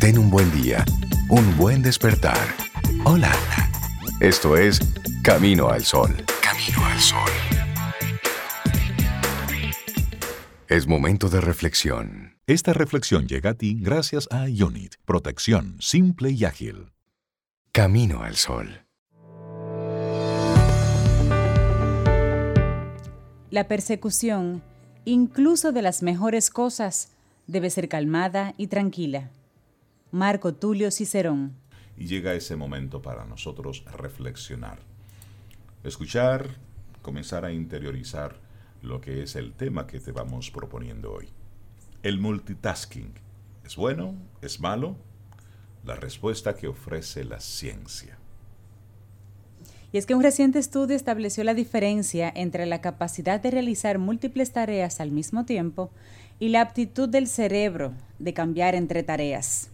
Ten un buen día, un buen despertar. Hola. Esto es Camino al Sol. Camino al Sol. Es momento de reflexión. Esta reflexión llega a ti gracias a Unit, protección simple y ágil. Camino al Sol. La persecución, incluso de las mejores cosas, debe ser calmada y tranquila. Marco Tulio Cicerón. Y llega ese momento para nosotros reflexionar, escuchar, comenzar a interiorizar lo que es el tema que te vamos proponiendo hoy. El multitasking. ¿Es bueno? ¿Es malo? La respuesta que ofrece la ciencia. Y es que un reciente estudio estableció la diferencia entre la capacidad de realizar múltiples tareas al mismo tiempo y la aptitud del cerebro de cambiar entre tareas.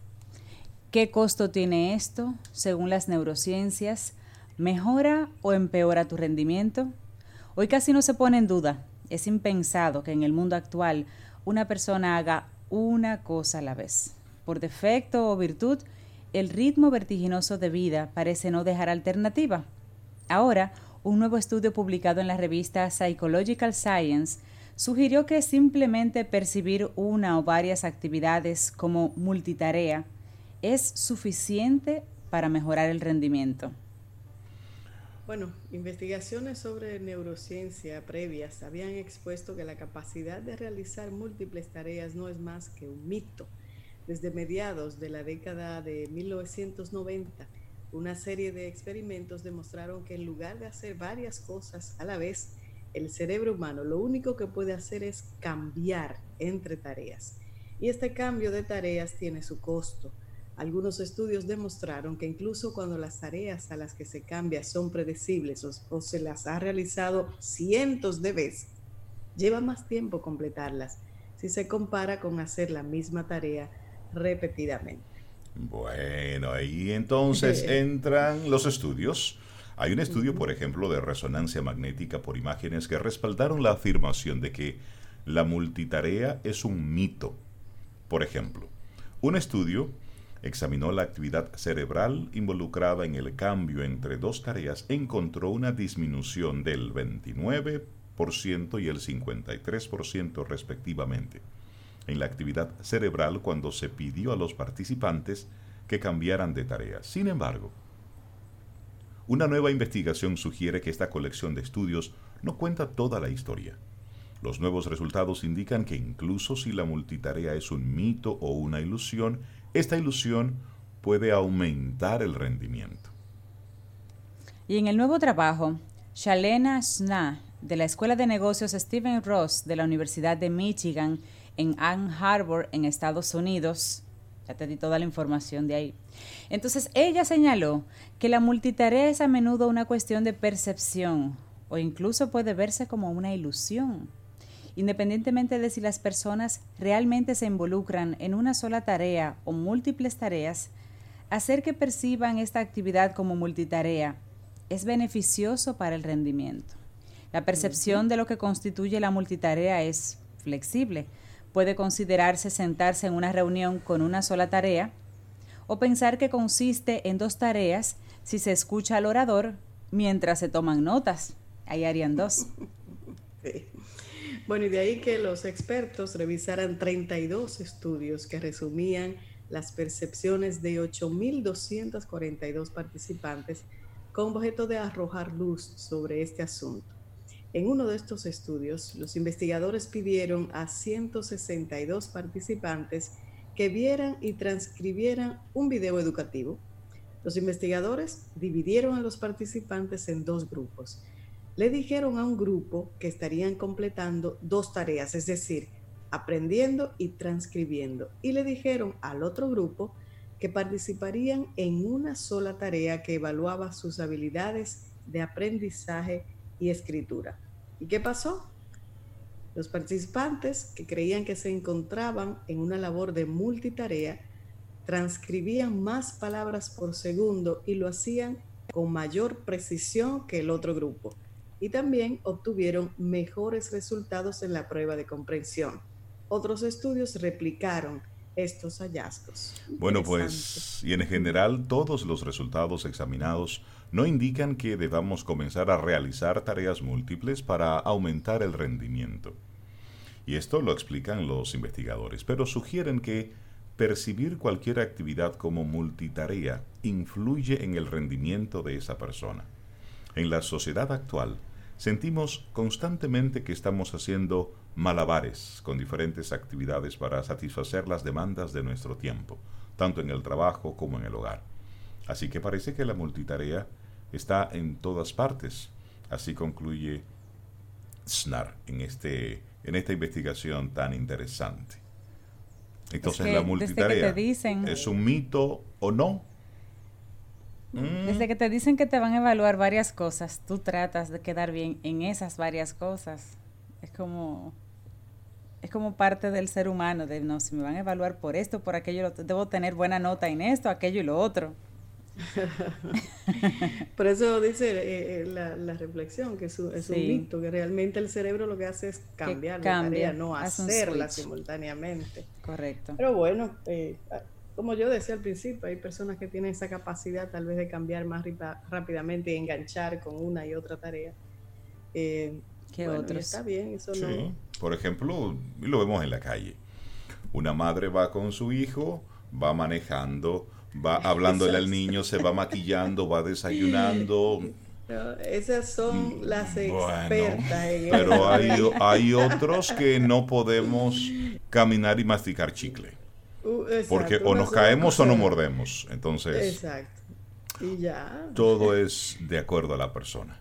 ¿Qué costo tiene esto según las neurociencias? ¿Mejora o empeora tu rendimiento? Hoy casi no se pone en duda. Es impensado que en el mundo actual una persona haga una cosa a la vez. Por defecto o virtud, el ritmo vertiginoso de vida parece no dejar alternativa. Ahora, un nuevo estudio publicado en la revista Psychological Science sugirió que simplemente percibir una o varias actividades como multitarea es suficiente para mejorar el rendimiento? Bueno, investigaciones sobre neurociencia previas habían expuesto que la capacidad de realizar múltiples tareas no es más que un mito. Desde mediados de la década de 1990, una serie de experimentos demostraron que en lugar de hacer varias cosas a la vez, el cerebro humano lo único que puede hacer es cambiar entre tareas. Y este cambio de tareas tiene su costo algunos estudios demostraron que incluso cuando las tareas a las que se cambia son predecibles o, se las ha realizado cientos de veces, lleva más tiempo completarlas si se compara con hacer la misma tarea repetidamente. Bueno, ahí entonces entran los estudios. Hay un estudio, por ejemplo, de resonancia magnética por imágenes que respaldaron la afirmación de que la multitarea es un mito. Por ejemplo, un estudio examinó la actividad cerebral involucrada en el cambio entre dos tareas, encontró una disminución del 29% y el 53% respectivamente en la actividad cerebral cuando se pidió a los participantes que cambiaran de tarea. Sin embargo, una nueva investigación sugiere que esta colección de estudios no cuenta toda la historia. Los nuevos resultados indican que incluso si la multitarea es un mito o una ilusión, esta ilusión puede aumentar el rendimiento. Y en el nuevo trabajo, Shalena Sna, de la Escuela de Negocios Stephen Ross de la Universidad de Michigan en Ann Arbor, en Estados Unidos, ya te di toda la información de ahí. Entonces, ella señaló que la multitarea es a menudo una cuestión de percepción o incluso puede verse como una ilusión independientemente de si las personas realmente se involucran en una sola tarea o múltiples tareas, hacer que perciban esta actividad como multitarea es beneficioso para el rendimiento. La percepción de lo que constituye la multitarea es flexible. Puede considerarse sentarse en una reunión con una sola tarea o pensar que consiste en dos tareas si se escucha al orador mientras se toman notas. Ahí harían dos. Bueno, y de ahí que los expertos revisaran 32 estudios que resumían las percepciones de 8.242 participantes con objeto de arrojar luz sobre este asunto. En uno de estos estudios, los investigadores pidieron a 162 participantes que vieran y transcribieran un video educativo. Los investigadores dividieron a los participantes en dos grupos le dijeron a un grupo que estarían completando dos tareas, es decir, aprendiendo y transcribiendo. Y le dijeron al otro grupo que participarían en una sola tarea que evaluaba sus habilidades de aprendizaje y escritura. ¿Y qué pasó? Los participantes que creían que se encontraban en una labor de multitarea transcribían más palabras por segundo y lo hacían con mayor precisión que el otro grupo y también obtuvieron mejores resultados en la prueba de comprensión. Otros estudios replicaron estos hallazgos. Bueno, pues, y en general todos los resultados examinados no indican que debamos comenzar a realizar tareas múltiples para aumentar el rendimiento. Y esto lo explican los investigadores, pero sugieren que percibir cualquier actividad como multitarea influye en el rendimiento de esa persona. En la sociedad actual, sentimos constantemente que estamos haciendo malabares con diferentes actividades para satisfacer las demandas de nuestro tiempo, tanto en el trabajo como en el hogar. Así que parece que la multitarea está en todas partes. Así concluye SNAR en, este, en esta investigación tan interesante. Entonces la multitarea dicen, es un mito o no. Desde que te dicen que te van a evaluar varias cosas, tú tratas de quedar bien en esas varias cosas. Es como es como parte del ser humano, de no, si me van a evaluar por esto, por aquello, debo tener buena nota en esto, aquello y lo otro. por eso dice eh, eh, la, reflexión, que es, un, mito, que realmente el cerebro lo que hace es cambiar la tarea, no hacerla simultáneamente. Correcto. Pero bueno, eh, como yo decía al principio, hay personas que tienen esa capacidad tal vez de cambiar más rápidamente y enganchar con una y otra tarea. Eh, que otros. Está bien, eso no por ejemplo, lo vemos en la calle. Una madre va con su hijo, va manejando, va hablándole al niño, se va maquillando, va desayunando. esas son mm, las expertas Pero hay, hay otros que no podemos caminar y masticar chicle. Porque o nos caemos o nos mordemos. Entonces, exacto. Y ya. Todo es de acuerdo a la persona.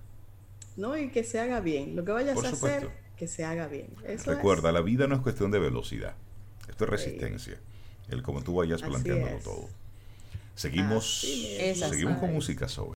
No, y que se haga bien. Lo que vayas a hacer, que se haga bien. Recuerda, la vida no es cuestión de velocidad, esto es resistencia, el como tú vayas planteándolo todo. Seguimos, seguimos con música sobre.